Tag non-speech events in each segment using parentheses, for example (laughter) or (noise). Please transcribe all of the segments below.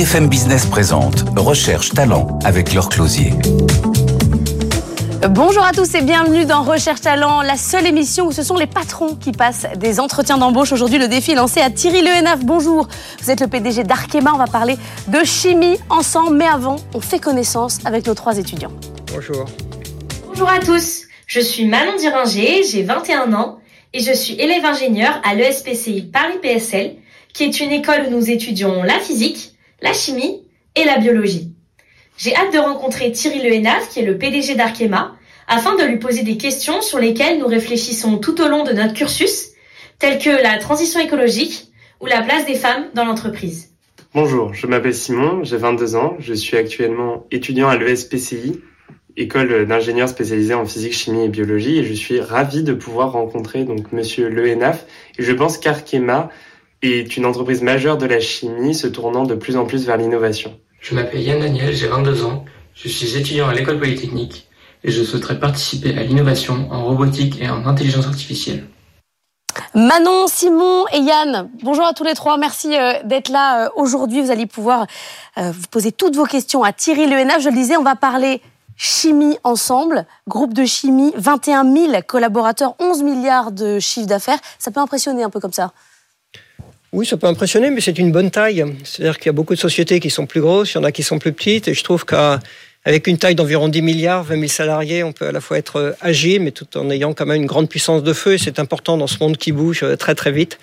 BFM Business présente Recherche Talent avec leur closier. Bonjour à tous et bienvenue dans Recherche Talent, la seule émission où ce sont les patrons qui passent des entretiens d'embauche. Aujourd'hui, le défi est lancé à Thierry Lehenaf. Bonjour, vous êtes le PDG d'Arkema. On va parler de chimie ensemble, mais avant, on fait connaissance avec nos trois étudiants. Bonjour. Bonjour à tous, je suis Manon Diringer, j'ai 21 ans et je suis élève ingénieur à l'ESPCI Paris PSL, qui est une école où nous étudions la physique, la chimie et la biologie. J'ai hâte de rencontrer Thierry Lehenaf, qui est le PDG d'Arkema, afin de lui poser des questions sur lesquelles nous réfléchissons tout au long de notre cursus, telles que la transition écologique ou la place des femmes dans l'entreprise. Bonjour, je m'appelle Simon, j'ai 22 ans, je suis actuellement étudiant à l'ESPCI, école d'ingénieurs spécialisée en physique, chimie et biologie, et je suis ravi de pouvoir rencontrer donc Monsieur Lehenaf. Et je pense qu'Arkema est une entreprise majeure de la chimie, se tournant de plus en plus vers l'innovation. Je m'appelle Yann Daniel, j'ai 22 ans, je suis étudiant à l'école polytechnique et je souhaiterais participer à l'innovation en robotique et en intelligence artificielle. Manon, Simon et Yann, bonjour à tous les trois. Merci euh, d'être là euh, aujourd'hui. Vous allez pouvoir euh, vous poser toutes vos questions à Thierry Lehenaf. Je le disais, on va parler chimie ensemble, groupe de chimie, 21 000 collaborateurs, 11 milliards de chiffre d'affaires. Ça peut impressionner un peu comme ça. Oui, ça peut impressionner, mais c'est une bonne taille. C'est-à-dire qu'il y a beaucoup de sociétés qui sont plus grosses, il y en a qui sont plus petites, et je trouve qu'avec une taille d'environ 10 milliards, 20 000 salariés, on peut à la fois être euh, agile, mais tout en ayant quand même une grande puissance de feu, et c'est important dans ce monde qui bouge euh, très très vite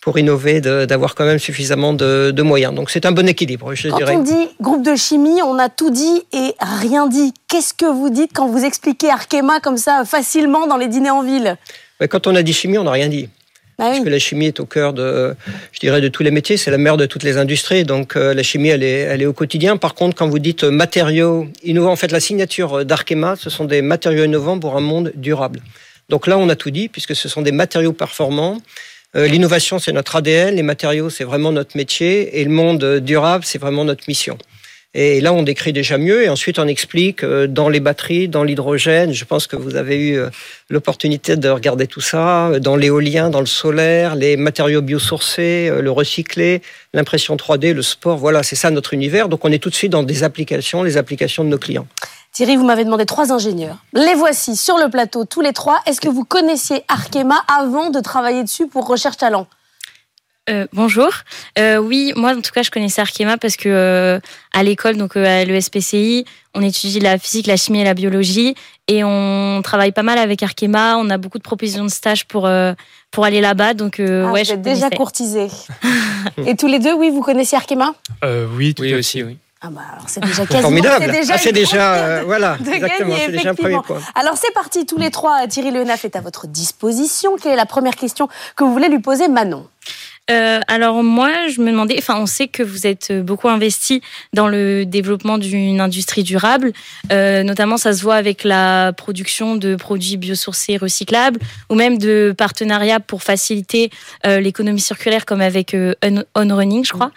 pour innover, d'avoir quand même suffisamment de, moyens. Donc c'est un bon équilibre, je quand dirais. Quand on dit groupe de chimie, on a tout dit et rien dit. Qu'est-ce que vous dites quand vous expliquez Arkema comme ça facilement dans les dîners en ville? Quand on a dit chimie, on n'a rien dit. Bah Parce que la chimie est au cœur de, je dirais, de tous les métiers. C'est la mère de toutes les industries. Donc euh, la chimie, elle est, elle est au quotidien. Par contre, quand vous dites matériaux innovants, en fait, la signature d'Arkema, ce sont des matériaux innovants pour un monde durable. Donc là, on a tout dit, puisque ce sont des matériaux performants. Euh, l'innovation, c'est notre ADN. Les matériaux, c'est vraiment notre métier. Et le monde durable, c'est vraiment notre mission. Et là, on décrit déjà mieux et ensuite on explique euh, dans les batteries, dans l'hydrogène. Je pense que vous avez eu euh, l'opportunité de regarder tout ça, euh, dans l'éolien, dans le solaire, les matériaux biosourcés, le recyclé, l'impression 3D, le sport. Voilà, c'est ça notre univers. Donc on est tout de suite dans des applications, les applications de nos clients. Thierry, vous m'avez demandé trois ingénieurs. Les voici sur le plateau, tous les trois. Est-ce que vous connaissiez Arkema avant de travailler dessus pour Recherche Talent? Euh, bonjour. Euh, oui, moi en tout cas je connaissais Arkema parce que euh, à l'école, donc à l'ESPCI, on étudie la physique, la chimie et la biologie et on travaille pas mal avec Arkema. On a beaucoup de propositions de stage pour pour aller là-bas. Donc ah, ouais, vous êtes déjà courtisé. (laughs) et tous les deux, oui, vous connaissez Arkema? Oui, oui aussi, oui. Ah bah alors c'est déjà quasiment, formidable. C'est déjà, ah, déjà voilà, exactement, c'est déjà un premier point. Alors c'est parti, tous les trois. Thierry Leonaf est à votre disposition. Quelle est la première question que vous voulez lui poser, Manon? Euh, alors moi, je me demandais, enfin, on sait que vous êtes beaucoup investi dans le développement d'une industrie durable, euh, notamment ça se voit avec la production de produits biosourcés recyclables, ou même de partenariats pour faciliter euh, l'économie circulaire, comme avec euh, On Running, je crois.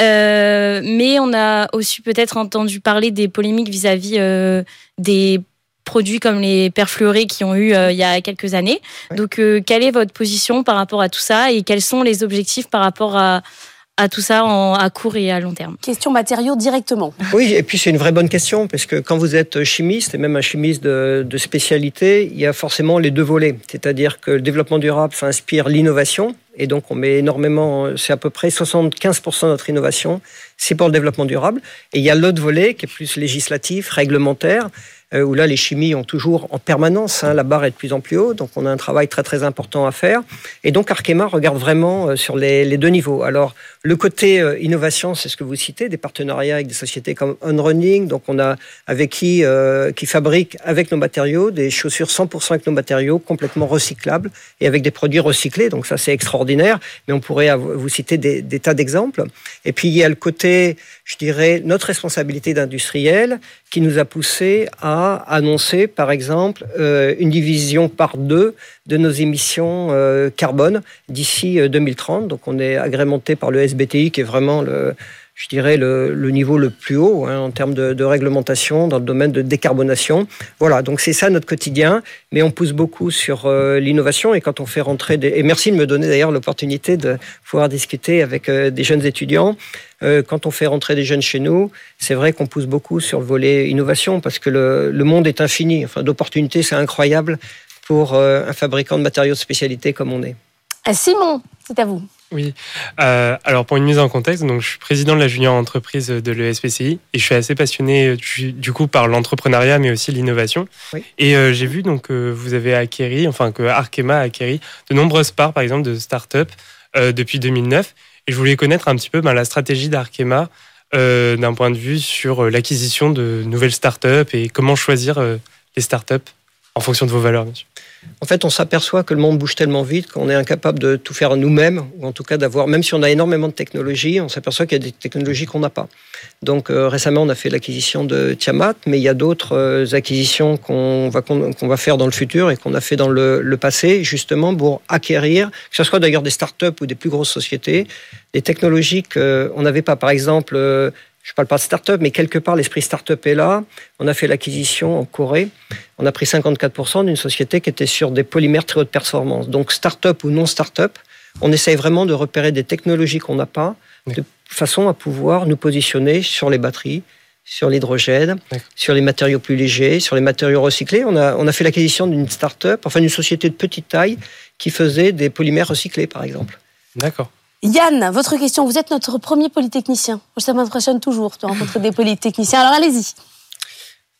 Euh, mais on a aussi peut-être entendu parler des polémiques vis-à-vis -vis, des produits comme les perfluorés qui ont eu euh, il y a quelques années. Donc, euh, quelle est votre position par rapport à tout ça et quels sont les objectifs par rapport à, à tout ça en, à court et à long terme? Question matériaux directement. Oui, et puis c'est une vraie bonne question, parce que quand vous êtes chimiste, et même un chimiste de, de spécialité, il y a forcément les deux volets. C'est-à-dire que le développement durable ça inspire l'innovation, et donc on met énormément, c'est à peu près 75% de notre innovation, c'est pour le développement durable. Et il y a l'autre volet qui est plus législatif, réglementaire, euh, où là les chimies ont toujours en permanence, hein, la barre est de plus en plus haut, donc on a un travail très très important à faire. Et donc Arkema regarde vraiment euh, sur les, les deux niveaux. Alors le côté euh, innovation, c'est ce que vous citez, des partenariats avec des sociétés comme OnRunning, donc on a avec qui qui fabrique avec nos matériaux des chaussures 100% avec nos matériaux, complètement recyclables et avec des produits recyclés. Donc ça c'est extraordinaire, mais on pourrait vous citer des, des tas d'exemples. Et puis il y a le côté, je dirais, notre responsabilité d'industriel qui nous a poussé à annoncer, par exemple, euh, une division par deux de nos émissions euh, carbone d'ici 2030. Euh, Donc, on est agrémenté par le SBTI, qui est vraiment le, je dirais, le, niveau le plus haut hein, en termes de, réglementation dans le domaine de décarbonation. Voilà, donc c'est ça notre quotidien, mais on pousse beaucoup sur euh, l'innovation et quand on fait rentrer des... Et merci de me donner d'ailleurs l'opportunité de pouvoir discuter avec euh, des jeunes étudiants. Euh, quand on fait rentrer des jeunes chez nous, c'est vrai qu'on pousse beaucoup sur le volet innovation parce que le, le monde est infini. Enfin, d'opportunités, c'est incroyable pour un fabricant de matériaux de spécialité comme on est. Simon, c'est à vous. Oui. Euh, alors pour une mise en contexte, donc je suis président de la junior entreprise de l'ESPCI et je suis assez passionné euh, du, coup par l'entrepreneuriat mais aussi l'innovation. Et euh, j'ai vu donc que vous avez acquéri, enfin que Arkema a acquéri de nombreuses parts par exemple de start-up depuis 2009. Et je voulais connaître un petit peu ben, la stratégie d'Arkema d'un point de vue sur l'acquisition de nouvelles start-up et comment choisir les start-up en fonction de vos valeurs. En fait, on s'aperçoit que le monde bouge tellement vite qu'on est incapable de tout faire nous-mêmes, ou en tout cas d'avoir, même si on a énormément de technologies, on s'aperçoit qu'il y a des technologies qu'on n'a pas. Donc euh, récemment, on a fait l'acquisition de Tiamat, mais il y a d'autres euh, acquisitions qu'on va, faire dans le futur et qu'on a fait dans le, passé, justement pour acquérir, que ce soit d'ailleurs des startups ou des plus grosses sociétés, des technologies qu'on n'avait pas. Par exemple, euh, je ne parle pas de start-up, mais quelque part, l'esprit start-up est là. On a fait l'acquisition en Corée. On a pris 54% d'une société qui était sur des polymères très haute performance. Donc, start-up ou non start-up, on essaye vraiment de repérer des technologies qu'on n'a pas, de façon à pouvoir nous positionner sur les batteries, sur l'hydrogène, sur les matériaux plus légers, sur les matériaux recyclés. On a, on a fait l'acquisition d'une start-up, enfin d'une société de petite taille, qui faisait des polymères recyclés, par exemple. D'accord. Yann, votre question. Vous êtes notre premier polytechnicien. Ça m'impressionne toujours de rencontrer des polytechniciens. Alors allez-y.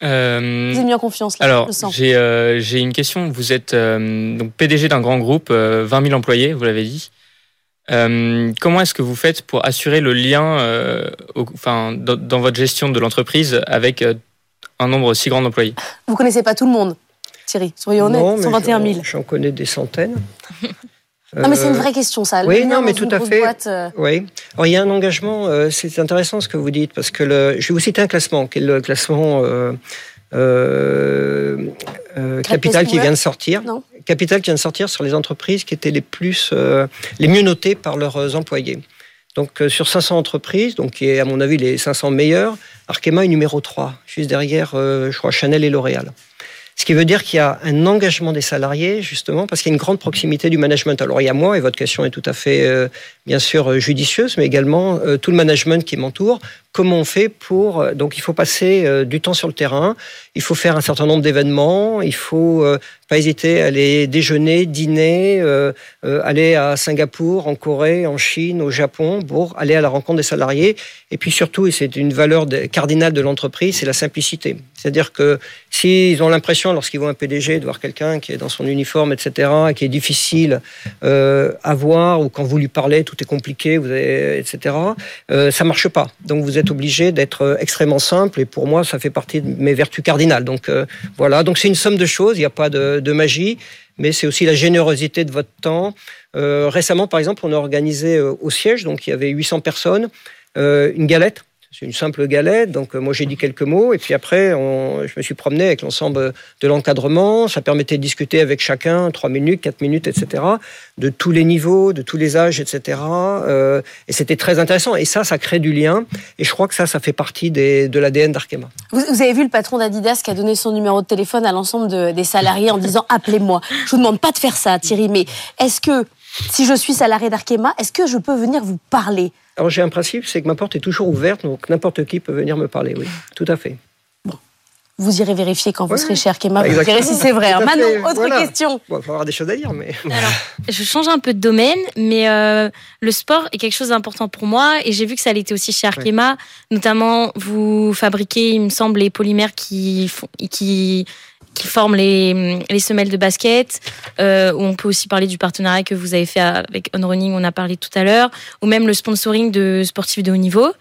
Euh, vous avez mis en confiance là. Alors, euh, j'ai une question. Vous êtes euh, donc PDG d'un grand groupe, 20 000 employés, vous l'avez dit. comment est-ce que vous faites pour assurer le lien, enfin, dans, votre gestion de l'entreprise avec un nombre si grand d'employés? Vous connaissez pas tout le monde, Thierry. Soyons honnêtes. 121 000. J'en connais des centaines. (laughs) Non, mais c'est une vraie question, ça. oui, non, mais tout à fait. Euh. Oui. Alors, il y a un engagement. Euh, c'est intéressant ce que vous dites parce que le, je vais vous citer un classement, qui est le classement euh, Capital qui vient de sortir. Non. Capital qui vient de sortir sur les entreprises qui étaient les plus, les mieux notées par leurs employés. Donc, sur 500 entreprises, donc qui est à mon avis les 500 meilleures, Arkema est numéro 3, juste derrière, je crois, Chanel et L'Oréal. Ce qui veut dire qu'il y a un engagement des salariés, justement, parce qu'il y a une grande proximité du management. Alors, il y a moi, et votre question est tout à fait, euh, bien sûr, euh, judicieuse, mais également euh, tout le management qui m'entoure. Comment on fait pour... donc, il faut passer du temps sur le terrain, il faut faire un certain nombre d'événements, il faut pas hésiter à aller déjeuner, dîner, aller à Singapour, en Corée, en Chine, au Japon, pour aller à la rencontre des salariés. Et puis surtout, et c'est une valeur cardinale de l'entreprise, c'est la simplicité. C'est-à-dire que s'ils ont l'impression, lorsqu'ils voient un PDG, de voir quelqu'un qui est dans son uniforme, etc., qui est difficile euh, à voir, ou quand vous lui parlez, tout est compliqué, vous etc., euh, ça marche pas. Donc vous êtes obligé d'être extrêmement simple, et pour moi, ça fait partie de mes vertus cardinales. Donc euh, voilà, donc c'est une somme de choses, il n'y a pas de, magie, mais c'est aussi la générosité de votre temps. Euh, récemment, par exemple, on a organisé euh, au siège, donc il y avait 800 personnes, une galette c'est une simple galette. Donc, euh, moi, j'ai dit quelques mots. Et puis après, je me suis promené avec l'ensemble de l'encadrement. Ça permettait de discuter avec chacun, trois minutes, quatre minutes, etc., de tous les niveaux, de tous les âges, etc. Euh, et c'était très intéressant. Et ça, ça crée du lien. Et je crois que ça, ça fait partie de l'ADN d'Arkema. Vous, avez vu le patron d'Adidas qui a donné son numéro de téléphone à l'ensemble des salariés en disant appelez-moi. Je vous demande pas de faire ça, Thierry, mais est-ce que si je suis salarié d'Arkema, est-ce que je peux venir vous parler? Alors j'ai un principe, c'est que ma porte est toujours ouverte, donc n'importe qui peut venir me parler, oui, tout à fait. Bon. Vous irez vérifier quand vous serez chez Arkema, vous verrez si c'est vrai. Hein. Manon, autre question. Bon, il va y avoir des choses à dire, mais... (laughs) Alors, je change un peu de domaine, mais euh, le sport est quelque chose d'important pour moi, et j'ai vu que ça l'était aussi chez Arkema. Notamment, vous fabriquez, il me semble, les polymères qui, font, qui qui forment les, les semelles de basket. Euh, on peut aussi parler du partenariat que vous avez fait avec On Running, on a parlé tout à l'heure, ou même le sponsoring de sportifs de haut niveau.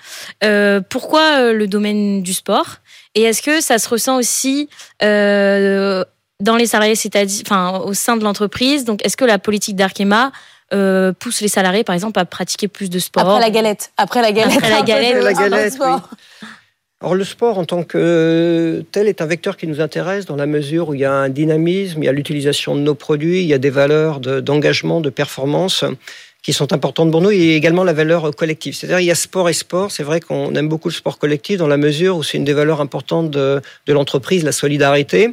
Euh, pourquoi euh, le domaine du sport? Et est-ce que ça se ressent aussi euh, dans les salariés, c'est-à-dire, enfin, au sein de l'entreprise? Donc, est-ce que la politique d'Arkema euh, pousse les salariés, par exemple, à pratiquer plus de sport? Après la galette. Après la galette. Après la galette. la galette Or, le sport en tant que tel est un vecteur qui nous intéresse dans la mesure où il y a un dynamisme, il y a l'utilisation de nos produits, il y a des valeurs d'engagement, de, performance qui sont importantes pour nous et également la valeur collective. C'est-à-dire il y a sport et sport. C'est vrai qu'on aime beaucoup le sport collectif dans la mesure où c'est une des valeurs importantes de, de l'entreprise, la solidarité.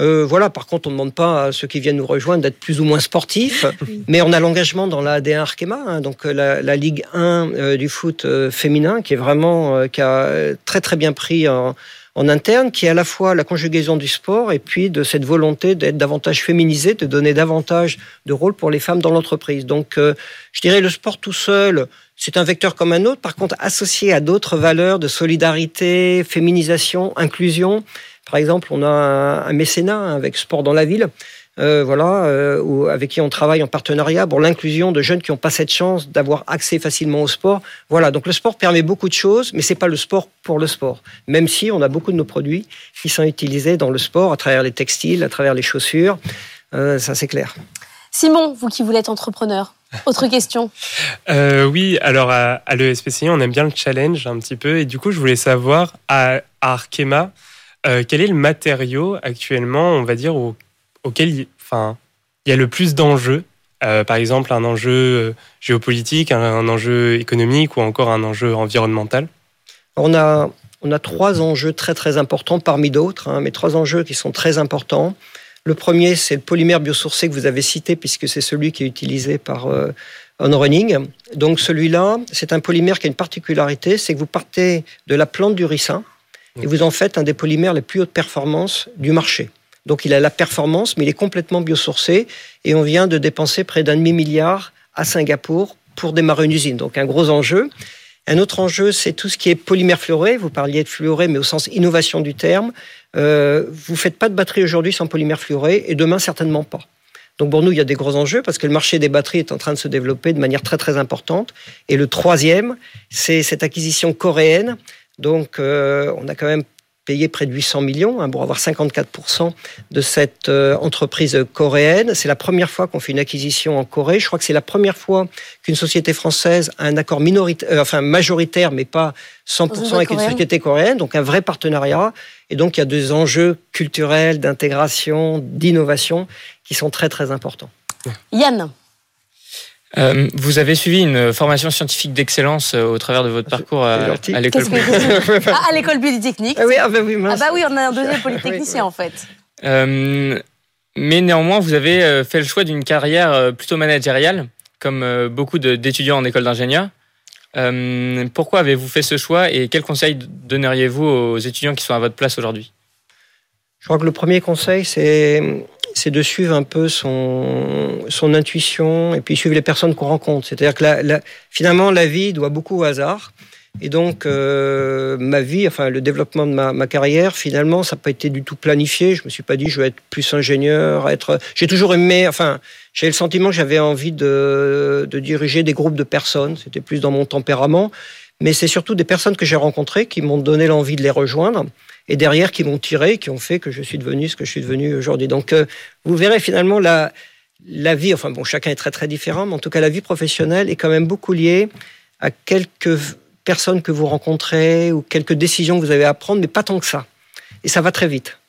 Euh, voilà, par contre, on ne demande pas à ceux qui viennent nous rejoindre d'être plus ou moins sportifs, (laughs) mais on a l'engagement dans la AD1 Arkema, hein, donc euh, la, Ligue 1 euh, du foot féminin, qui est vraiment, qui a très très bien pris en, en interne, qui est à la fois la conjugaison du sport et puis de cette volonté d'être davantage féminisé, de donner davantage de rôle pour les femmes dans l'entreprise. Donc, euh, je dirais le sport tout seul, c'est un vecteur comme un autre. Par contre, associé à d'autres valeurs de solidarité, féminisation, inclusion. Par exemple, on a un, mécénat avec Sport dans la ville euh, voilà, euh, avec qui on travaille en partenariat pour l'inclusion de jeunes qui n'ont pas cette chance d'avoir accès facilement au sport. Voilà, donc le sport permet beaucoup de choses, mais c'est pas le sport pour le sport. Même si on a beaucoup de nos produits qui sont utilisés dans le sport, à travers les textiles, à travers les chaussures, euh, ça c'est clair. Simon, vous qui voulez être entrepreneur, autre (laughs) question Oui, alors à, l'ESPCI, on aime bien le challenge un petit peu. Et du coup, je voulais savoir, à, Arkema, quel est le matériau actuellement, on va dire, au auquel enfin, il y a le plus d'enjeux euh, par exemple un enjeu euh, géopolitique, un, enjeu économique ou encore un enjeu environnemental? On a, on a trois enjeux très très importants parmi d'autres, hein, mais trois enjeux qui sont très importants. Le premier, c'est le polymère biosourcé que vous avez cité, puisque c'est celui qui est utilisé par euh. Donc celui-là, c'est un polymère qui a une particularité, c'est que vous partez de la plante du ricin et vous en faites un des polymères les plus hautes performances du marché. Donc il a la performance, mais il est complètement biosourcé. Et on vient de dépenser près d'un demi-milliard à Singapour pour démarrer une usine. Donc un gros enjeu. Un autre enjeu, c'est tout ce qui est polymère fluoré. Vous parliez de fluoré, mais au sens innovation du terme. Euh, vous faites pas de batterie aujourd'hui sans polymère fluoré, et demain certainement pas. Donc pour nous, il y a des gros enjeux parce que le marché des batteries est en train de se développer de manière très très importante. Et le troisième, c'est cette acquisition coréenne. Donc euh, on a quand même payé près de 800 millions hein, pour avoir 54% de cette euh, entreprise coréenne. C'est la première fois qu'on fait une acquisition en Corée. Je crois que c'est la première fois qu'une société française a un accord minoritaire, euh, enfin majoritaire, mais pas 100% avec une société coréenne. Donc un vrai partenariat. Et donc il y a des enjeux culturels, d'intégration, d'innovation qui sont très très importants. Yann euh, vous avez suivi une formation scientifique d'excellence euh, au travers de votre parcours à, l'école (laughs) ah, à l'école polytechnique. Ah oui, ah bah oui, ah bah oui, on a un deuxième polytechnicien en fait. Euh, mais néanmoins, vous avez fait le choix d'une carrière plutôt managériale, comme beaucoup d'étudiants en école d'ingénieur. pourquoi avez-vous fait ce choix et quels conseils donneriez-vous aux étudiants qui sont à votre place aujourd'hui? Je crois que le premier conseil, c'est c'est de suivre un peu son, son intuition et puis suivre les personnes qu'on rencontre. C'est-à-dire que finalement, la vie doit beaucoup au hasard. Et donc, euh, ma vie, enfin, le développement de ma, ma carrière, finalement, ça n'a pas été du tout planifié. Je me suis pas dit, je vais être plus ingénieur, être. J'ai toujours aimé, enfin, j'ai le sentiment que j'avais envie de, de diriger des groupes de personnes. C'était plus dans mon tempérament. Mais c'est surtout des personnes que j'ai rencontrées qui m'ont donné l'envie de les rejoindre et derrière qui m'ont tiré, qui ont fait que je suis devenu ce que je suis devenu aujourd'hui. Donc, euh, vous verrez finalement la, la vie, enfin bon, chacun est très très différent, mais en tout cas la vie professionnelle est quand même beaucoup liée à quelques personnes que vous rencontrez ou quelques décisions que vous avez à prendre, mais pas tant que ça. Et ça va très vite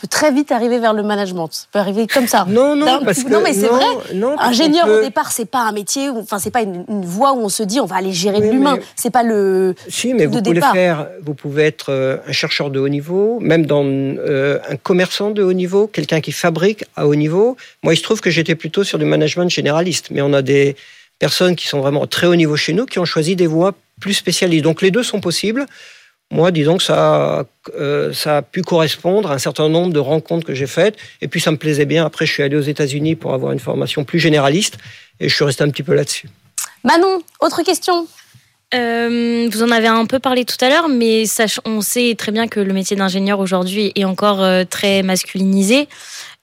peut très vite arriver vers le management. Ça peut arriver comme ça. Non, non, parce que non, mais c'est vrai. Non, Ingénieur au départ, c'est pas un métier, enfin c'est pas une, voie où on se dit on va aller gérer l'humain. C'est pas le. Si, mais vous pouvez faire. Vous pouvez être euh, un chercheur de haut niveau, même dans euh, un commerçant de haut niveau, quelqu'un qui fabrique à haut niveau. Moi, il se trouve que j'étais plutôt sur du management généraliste, mais on a des personnes qui sont vraiment très haut niveau chez nous qui ont choisi des voies plus spécialisées. Donc les deux sont possibles. Moi, disons que ça, euh, ça a pu correspondre à un certain nombre de rencontres que j'ai faites. Et puis, ça me plaisait bien. Après, je suis allé aux États-Unis pour avoir une formation plus généraliste. Et je suis resté un petit peu là-dessus. Manon, autre question euh, vous en avez un peu parlé tout à l'heure, mais on sait très bien que le métier d'ingénieur aujourd'hui est encore euh, très masculinisé.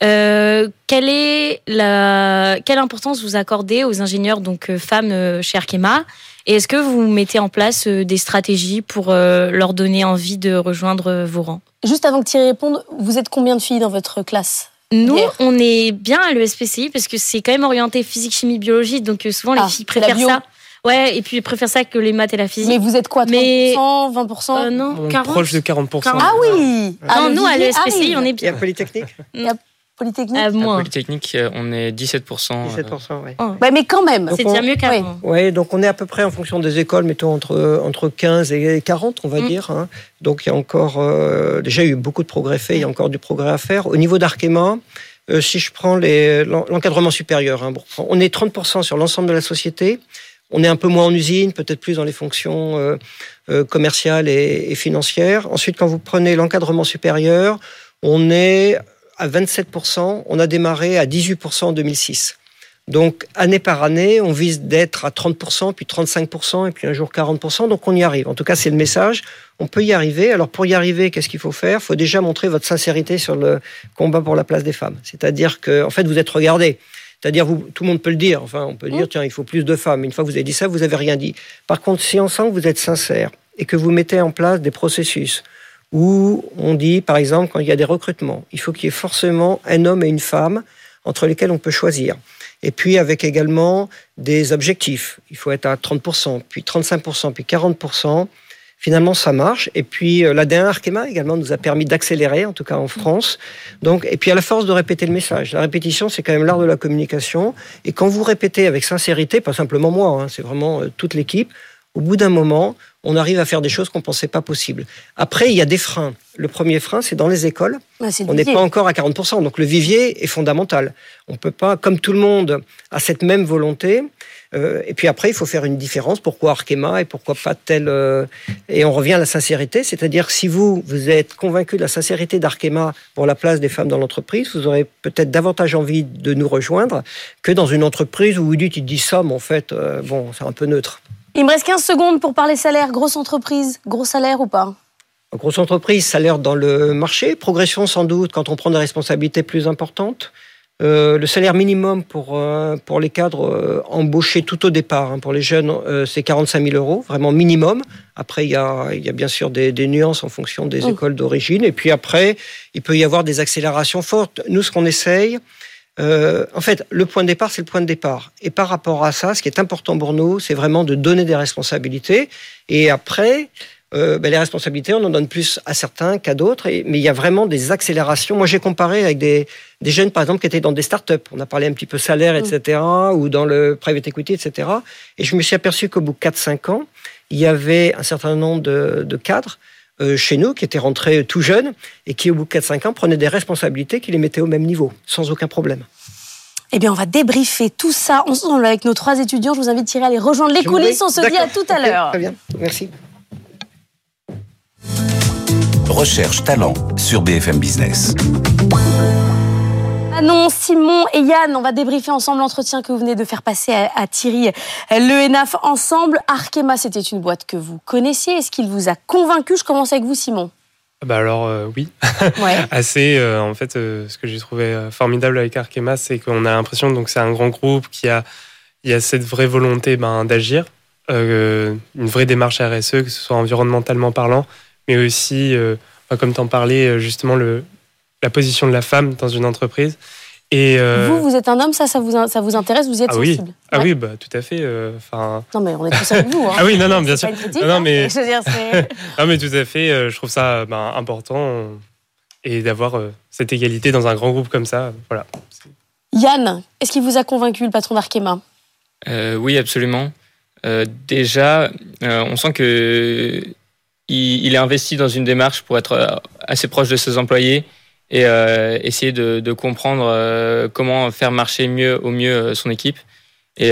quelle est la quelle importance vous accordez aux ingénieurs donc femmes chez Arkema? Et est-ce que vous mettez en place euh, des stratégies pour euh, leur donner envie de rejoindre euh, vos rangs? Juste avant que Thierry réponde, vous êtes combien de filles dans votre classe? Nous, on est bien à l'ESPCI parce que c'est quand même orienté physique, chimie, biologie, donc souvent les ah, filles préfèrent ça. Ouais, et puis ils préfèrent ça que les maths et la physique. Mais vous êtes quoi 30%, Mais... 20% Non, 40 Proche de 40%. Ah oui. Non, nous, à l'ESPCI, on est bien. Il y a Polytechnique Polytechnique À Polytechnique, on est 17%. 17%, oui. Ouais, mais quand même. C'est déjà mieux qu'avant. Oui, donc on est à peu près en fonction des écoles, mettons entre, entre 15 et 40, on va mm. dire. Hein. Donc il y a encore, déjà eu beaucoup de progrès faits, il y a encore du progrès à faire. Au niveau d'Arkema, si je prends l'encadrement supérieur, hein, on est 30% sur l'ensemble de la société. On est un peu moins en usine, peut-être plus dans les fonctions euh, euh, commerciales et, financières. Ensuite, quand vous prenez l'encadrement supérieur, on est à 27%. On a démarré à 18% en 2006. Donc, année par année, on vise d'être à 30%, puis 35%, et puis un jour 40%. Donc, on y arrive. En tout cas, c'est le message. On peut y arriver. Alors, pour y arriver, qu'est-ce qu'il faut faire? Il faut déjà montrer votre sincérité sur le combat pour la place des femmes. C'est-à-dire que, en fait, vous êtes regardé. C'est-à-dire, tout le monde peut le dire. Enfin, on peut dire, mmh. tiens, il faut plus de femmes. Une fois que vous avez dit ça, vous n'avez rien dit. Par contre, si on sent que vous êtes sincère et que vous mettez en place des processus où on dit, par exemple, quand il y a des recrutements, il faut qu'il y ait forcément un homme et une femme entre lesquels on peut choisir. Et puis avec également des objectifs. Il faut être à 30%, puis 35%, puis 40%. Finalement, ça marche. Et puis, euh, l'ADN Arkema également nous a permis d'accélérer, en tout cas en France. Donc, et puis, à la force de répéter le message. La répétition, c'est quand même l'art de la communication. Et quand vous répétez avec sincérité, pas simplement moi, hein, c'est vraiment euh, toute l'équipe, au bout d'un moment, on arrive à faire des choses qu'on ne pensait pas possibles. Après, il y a des freins. Le premier frein, c'est dans les écoles. on n'est pas encore à 40%. Donc le vivier est fondamental. On ne peut pas, comme tout le monde a cette même volonté, euh, et puis après, il faut faire une différence. Pourquoi Arkema et pourquoi pas tel euh, Et on revient à la sincérité, c'est-à-dire si vous vous êtes convaincu de la sincérité d'Arkema pour la place des femmes dans l'entreprise, vous aurez peut-être davantage envie de nous rejoindre que dans une entreprise où vous dites, ils disent ça, mais en fait, euh, bon, c'est un peu neutre. Il me reste 15 secondes pour parler salaire. Grosse entreprise, gros salaire ou pas Grosse entreprise, salaire dans le marché, progression sans doute quand on prend des responsabilités plus importantes. Euh, le salaire minimum pour, euh, pour les cadres euh, embauchés tout au départ, hein, pour les jeunes, c'est 45 000 euros, vraiment minimum. Après, il y a, y a bien sûr des, des nuances en fonction des écoles d'origine. Et puis après, il peut y avoir des accélérations fortes. Nous, ce qu'on essaye, en fait, le point de départ, c'est le point de départ. Et par rapport à ça, ce qui est important pour nous, c'est vraiment de donner des responsabilités. Et après, euh, ben, les responsabilités, on en donne plus à certains qu'à d'autres, mais il y a vraiment des accélérations. Moi, j'ai comparé avec des, des, jeunes, par exemple, qui étaient dans des startups. On a parlé un petit peu salaire, etc., mm. ou dans le private equity, etc. Et je me suis aperçu qu'au bout de 4-5 ans, il y avait un certain nombre de, de cadres euh, chez nous qui étaient rentrés tout jeunes et qui, au bout de 4-5 ans, prenaient des responsabilités qui les mettaient au même niveau, sans aucun problème. Eh bien, on va débriefer tout ça ensemble avec nos trois étudiants. Je vous invite à aller rejoindre les coulisses. On se dit à tout à l'heure. Très bien, merci. Recherche talent sur BFM Business. Manon, Simon et Yann, on va débriefer ensemble l'entretien que vous venez de faire passer à, Thierry le NAF ensemble. Arkema, c'était une boîte que vous connaissiez. Est-ce qu'il vous a convaincu? Je commence avec vous, Simon. Bah alors euh, oui, (laughs) (laughs) assez. Euh, en fait, euh, ce que j'ai trouvé formidable avec Arkema, c'est qu'on a l'impression donc c'est un grand groupe qui a il y a cette vraie volonté ben, d'agir, une vraie démarche RSE, que ce soit environnementalement parlant, mais aussi, comme tu en parlais, justement, le, la position de la femme dans une entreprise. Et euh, Vous, vous êtes un homme, ça, ça vous, ça vous intéresse, vous y êtes ah sensible Ah oui, bah, tout à fait. Enfin. non, mais on est tous avec vous. Hein. (laughs) ah oui, non, non, bien sûr. non, hein. mais... (laughs) non, mais tout à fait. je trouve ça ben, important et d'avoir cette égalité dans un grand groupe comme ça. Voilà. Yann, est-ce qu'il vous a convaincu, le patron d'Arkema? Oui, absolument. déjà, on sent que il, est investi dans une démarche pour être euh, assez proche de ses employés et euh, essayer de, comprendre euh, comment faire marcher mieux au mieux son équipe. Et,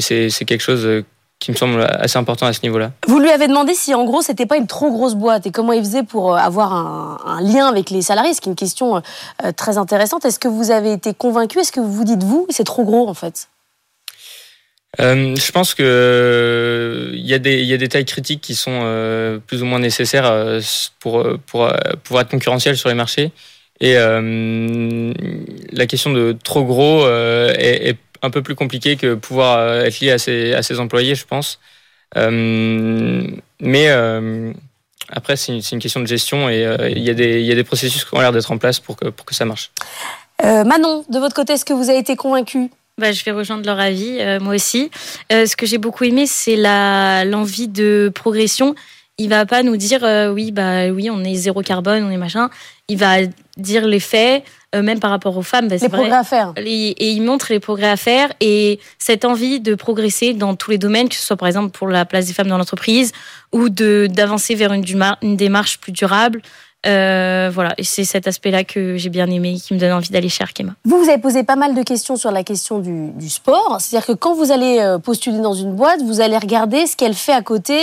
c'est quelque chose qui me semble assez important à ce niveau-là. Vous lui avez demandé si en gros c'était pas une trop grosse boîte et comment il faisait pour avoir un, lien avec les salariés, ce qui est une question très intéressante. Est-ce que vous avez été convaincu? Est-ce que vous vous dites vous c'est trop gros en fait? Euh, je pense que il euh, des, y a des tailles critiques qui sont euh, plus ou moins nécessaires pour, pouvoir être concurrentiel sur les marchés. Et la question de trop gros est, un peu plus compliquée que pouvoir être lié à ses, employés, je pense. mais après, c'est une, question de gestion et il y a des processus qui ont l'air d'être en place pour que, pour que ça marche. Manon, de votre côté, est-ce que vous avez été convaincu bah, je vais rejoindre leur avis, euh, moi aussi. Euh, ce que j'ai beaucoup aimé, c'est la, l'envie de progression il va pas nous dire euh, oui bah oui on est zéro carbone, on est machin. Il va dire les faits, euh, même par rapport aux femmes. Bah, les progrès à faire. Et, il montre les progrès à faire et cette envie de progresser dans tous les domaines, que ce soit par exemple pour la place des femmes dans l'entreprise ou de d'avancer vers une, une démarche plus durable. Euh, voilà, et c'est cet aspect-là que j'ai bien aimé, qui me donne envie d'aller chez Arkema. Vous, vous avez posé pas mal de questions sur la question du, sport. C'est-à-dire que quand vous allez euh, postuler dans une boîte, vous allez regarder ce qu'elle fait à côté,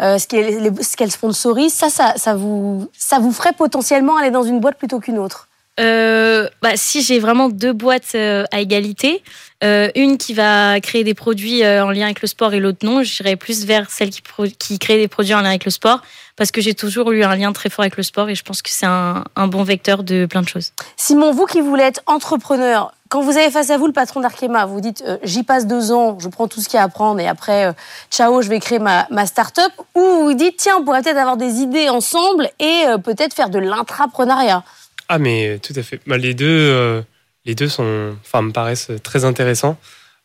euh, ce qu'elle sponsorise. Ça, ça, ça, vous, ça vous ferait potentiellement aller dans une boîte plutôt qu'une autre euh, bah, si j'ai vraiment deux boîtes euh, à égalité, euh, une qui va créer des produits euh, en lien avec le sport et l'autre non, j'irai plus vers celle qui, crée des produits en lien avec le sport parce que j'ai toujours eu un lien très fort avec le sport et je pense que c'est un, bon vecteur de plein de choses. Simon, vous qui voulez être entrepreneur, quand vous avez face à vous le patron d'Arkema, vous dites j'y passe deux ans, je prends tout ce qu'il y a à apprendre et après ciao, je vais créer ma, ma start-up ou vous dites tiens, on pourrait peut-être avoir des idées ensemble et peut-être faire de l'intrapreneuriat. Ah, mais euh, tout à fait. Bah, les deux, euh, les deux sont, me paraissent très intéressants.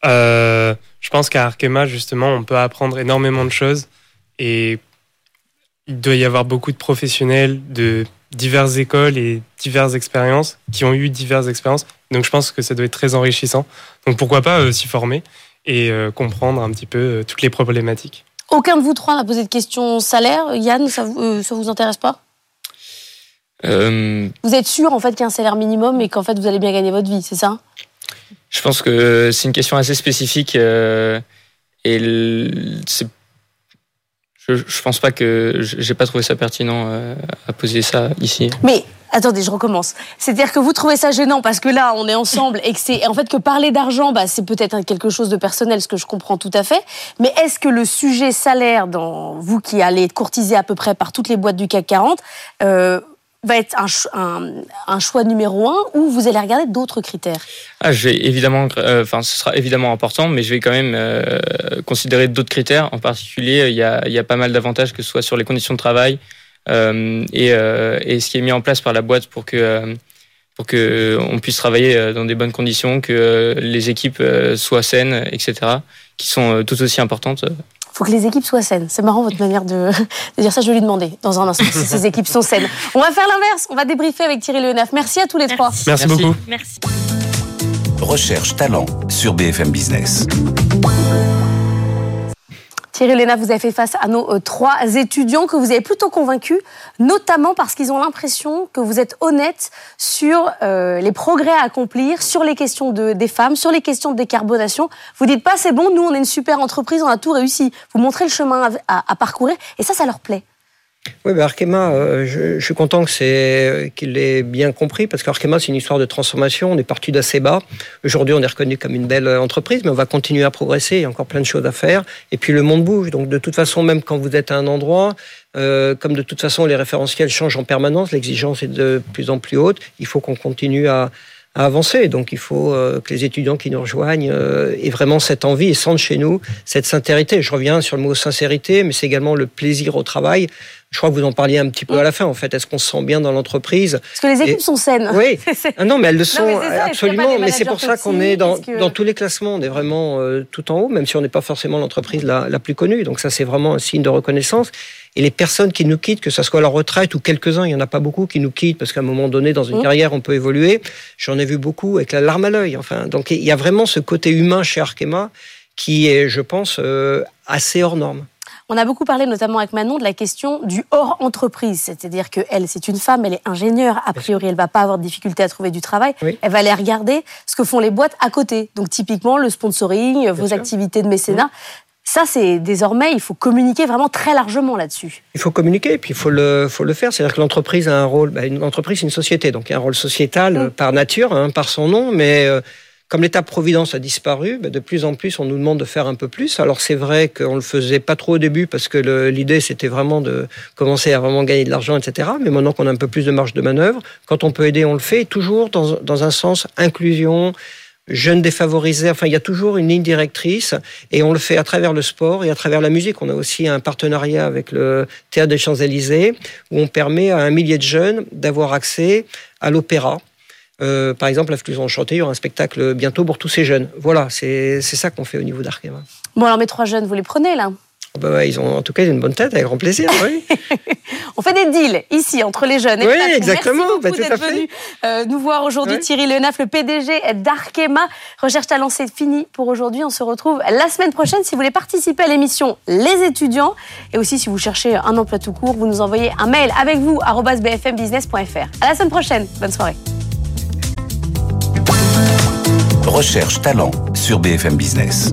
Euh, je pense qu'à Arkema, justement, on peut apprendre énormément de choses et il doit y avoir beaucoup de professionnels de diverses écoles et diverses expériences qui ont eu diverses expériences. Donc, je pense que ça doit être très enrichissant. Donc, pourquoi pas s'y former et comprendre un petit peu toutes les problématiques. Aucun de vous trois n'a posé de question salaire. Yann, ça vous, ça vous intéresse pas? Euh, vous êtes sûr en fait qu'il y a un salaire minimum et qu'en fait vous allez bien gagner votre vie, c'est ça? Je pense que c'est une question assez spécifique euh, et je, je pense pas que j'ai pas trouvé ça pertinent euh, à poser ça ici. Mais attendez, je recommence. C'est-à-dire que vous trouvez ça gênant parce que là on est ensemble et que c'est en fait que parler d'argent, bah, c'est peut-être quelque chose de personnel, ce que je comprends tout à fait. Mais est-ce que le sujet salaire, dans vous qui allez être courtisé à peu près par toutes les boîtes du CAC 40, va être un, un, choix numéro un ou vous allez regarder d'autres critères? Ah, je vais évidemment, euh, ce sera évidemment important, mais je vais quand même euh, considérer d'autres critères. En particulier, il y a, y a pas mal d'avantages, que ce soit sur les conditions de travail euh, et, et, ce qui est mis en place par la boîte pour que pour que puisse travailler dans des bonnes conditions, que les équipes soient saines, etc., qui sont tout aussi importantes faut que les équipes soient saines. C'est marrant votre manière (laughs) de, dire ça. Je vais lui demander dans un instant si ces équipes sont saines. On va faire l'inverse. On va débriefer avec Thierry Leneuf. Merci à tous les trois. Merci, beaucoup. Merci. Recherche talent sur BFM Business. Thierry Léna, vous avez fait face à nos euh, trois étudiants que vous avez plutôt convaincus, notamment parce qu'ils ont l'impression que vous êtes honnête sur euh, les progrès à accomplir, sur les questions de, des femmes, sur les questions de décarbonation. Vous dites pas c'est bon, nous on est une super entreprise, on a tout réussi. Vous montrez le chemin à parcourir et ça, ça leur plaît. Oui, Arkema, euh, je, suis content c'est qu'il l'ait bien compris parce qu'Arkema, c'est une histoire de transformation. On est parti d'assez bas. Aujourd'hui, on est reconnu comme une belle entreprise, mais on va continuer à progresser. Il y a encore plein de choses à faire. Et puis le monde bouge. Donc de toute façon, même quand vous êtes à un endroit, euh, comme de toute façon les référentiels changent en permanence, l'exigence est de plus en plus haute. Il faut qu'on continue à, avancer. Donc il faut euh, que les étudiants qui nous rejoignent euh, aient vraiment cette envie et sentent chez nous cette sincérité. Je reviens sur le mot sincérité, mais c'est également le plaisir au travail. Je crois que vous en parliez un petit peu à la fin, en fait. Est-ce qu'on se sent bien dans l'entreprise Parce que les équipes sont saines. Oui. (laughs) ah non, mais elles le sont absolument. Mais c'est pour ça qu'on est dans, dans, tous les classements. On est vraiment euh, tout en haut, même si on n'est pas forcément l'entreprise la, la, plus connue. Donc ça, c'est vraiment un signe de reconnaissance. Et les personnes qui nous quittent, que ce soit à la retraite ou quelques-uns, il n'y en a pas beaucoup qui nous quittent parce qu'à un moment donné, dans une mmh. carrière, on peut évoluer. J'en ai vu beaucoup avec la larme à l'œil. Enfin, donc il y a vraiment ce côté humain chez Arkema qui est, je pense, euh, assez hors norme. On a beaucoup parlé, notamment avec Manon, de la question du hors entreprise. C'est-à-dire qu'elle, c'est une femme, elle est ingénieure. A priori, elle va pas avoir de difficulté à trouver du travail. Elle va aller regarder ce que font les boîtes à côté. Donc, typiquement, le sponsoring, vos activités de mécénat. Ça, c'est désormais, il faut communiquer vraiment très largement là-dessus. Il faut communiquer, et puis il faut le, faut le faire. C'est-à-dire que l'entreprise a un rôle. Bah, une entreprise, c'est une société, donc il y a un rôle sociétal mm. par nature, hein, par son nom, mais euh, comme l'état-providence a disparu, ben, de plus en plus, on nous demande de faire un peu plus. Alors c'est vrai qu'on le faisait pas trop au début parce que l'idée c'était vraiment de commencer à vraiment gagner de l'argent, etc. Mais maintenant qu'on a un peu plus de marge de manœuvre, quand on peut aider, on le fait. toujours dans, dans un sens inclusion, jeunes défavorisés. Enfin, il y a toujours une ligne directrice et on le fait à travers le sport et à travers la musique. On a aussi un partenariat avec le Théâtre des Champs-Élysées où on permet à un millier de jeunes d'avoir accès à l'opéra euh, par exemple, la Flusion Enchantée, il y aura un spectacle bientôt pour tous ces jeunes. Voilà, c'est ça qu'on fait au niveau d'Arkema. Bon, alors mes trois jeunes, vous les prenez là? Bah, ils ont en tout cas une bonne tête, avec grand plaisir. (laughs) Oui. On fait des deals ici entre les jeunes. Et oui, exactement. Merci beaucoup d'être venu euh, nous voir aujourd'hui. Thierry Lenaf, le PDG d'Arkema. Recherche talent, c'est fini pour aujourd'hui. On se retrouve la semaine prochaine. Si vous voulez participer à l'émission Les étudiants et aussi si vous cherchez un emploi tout court, vous nous envoyez un mail avec vous bfmbusiness.fr. À la semaine prochaine. Bonne soirée. Recherche talent sur BFM Business.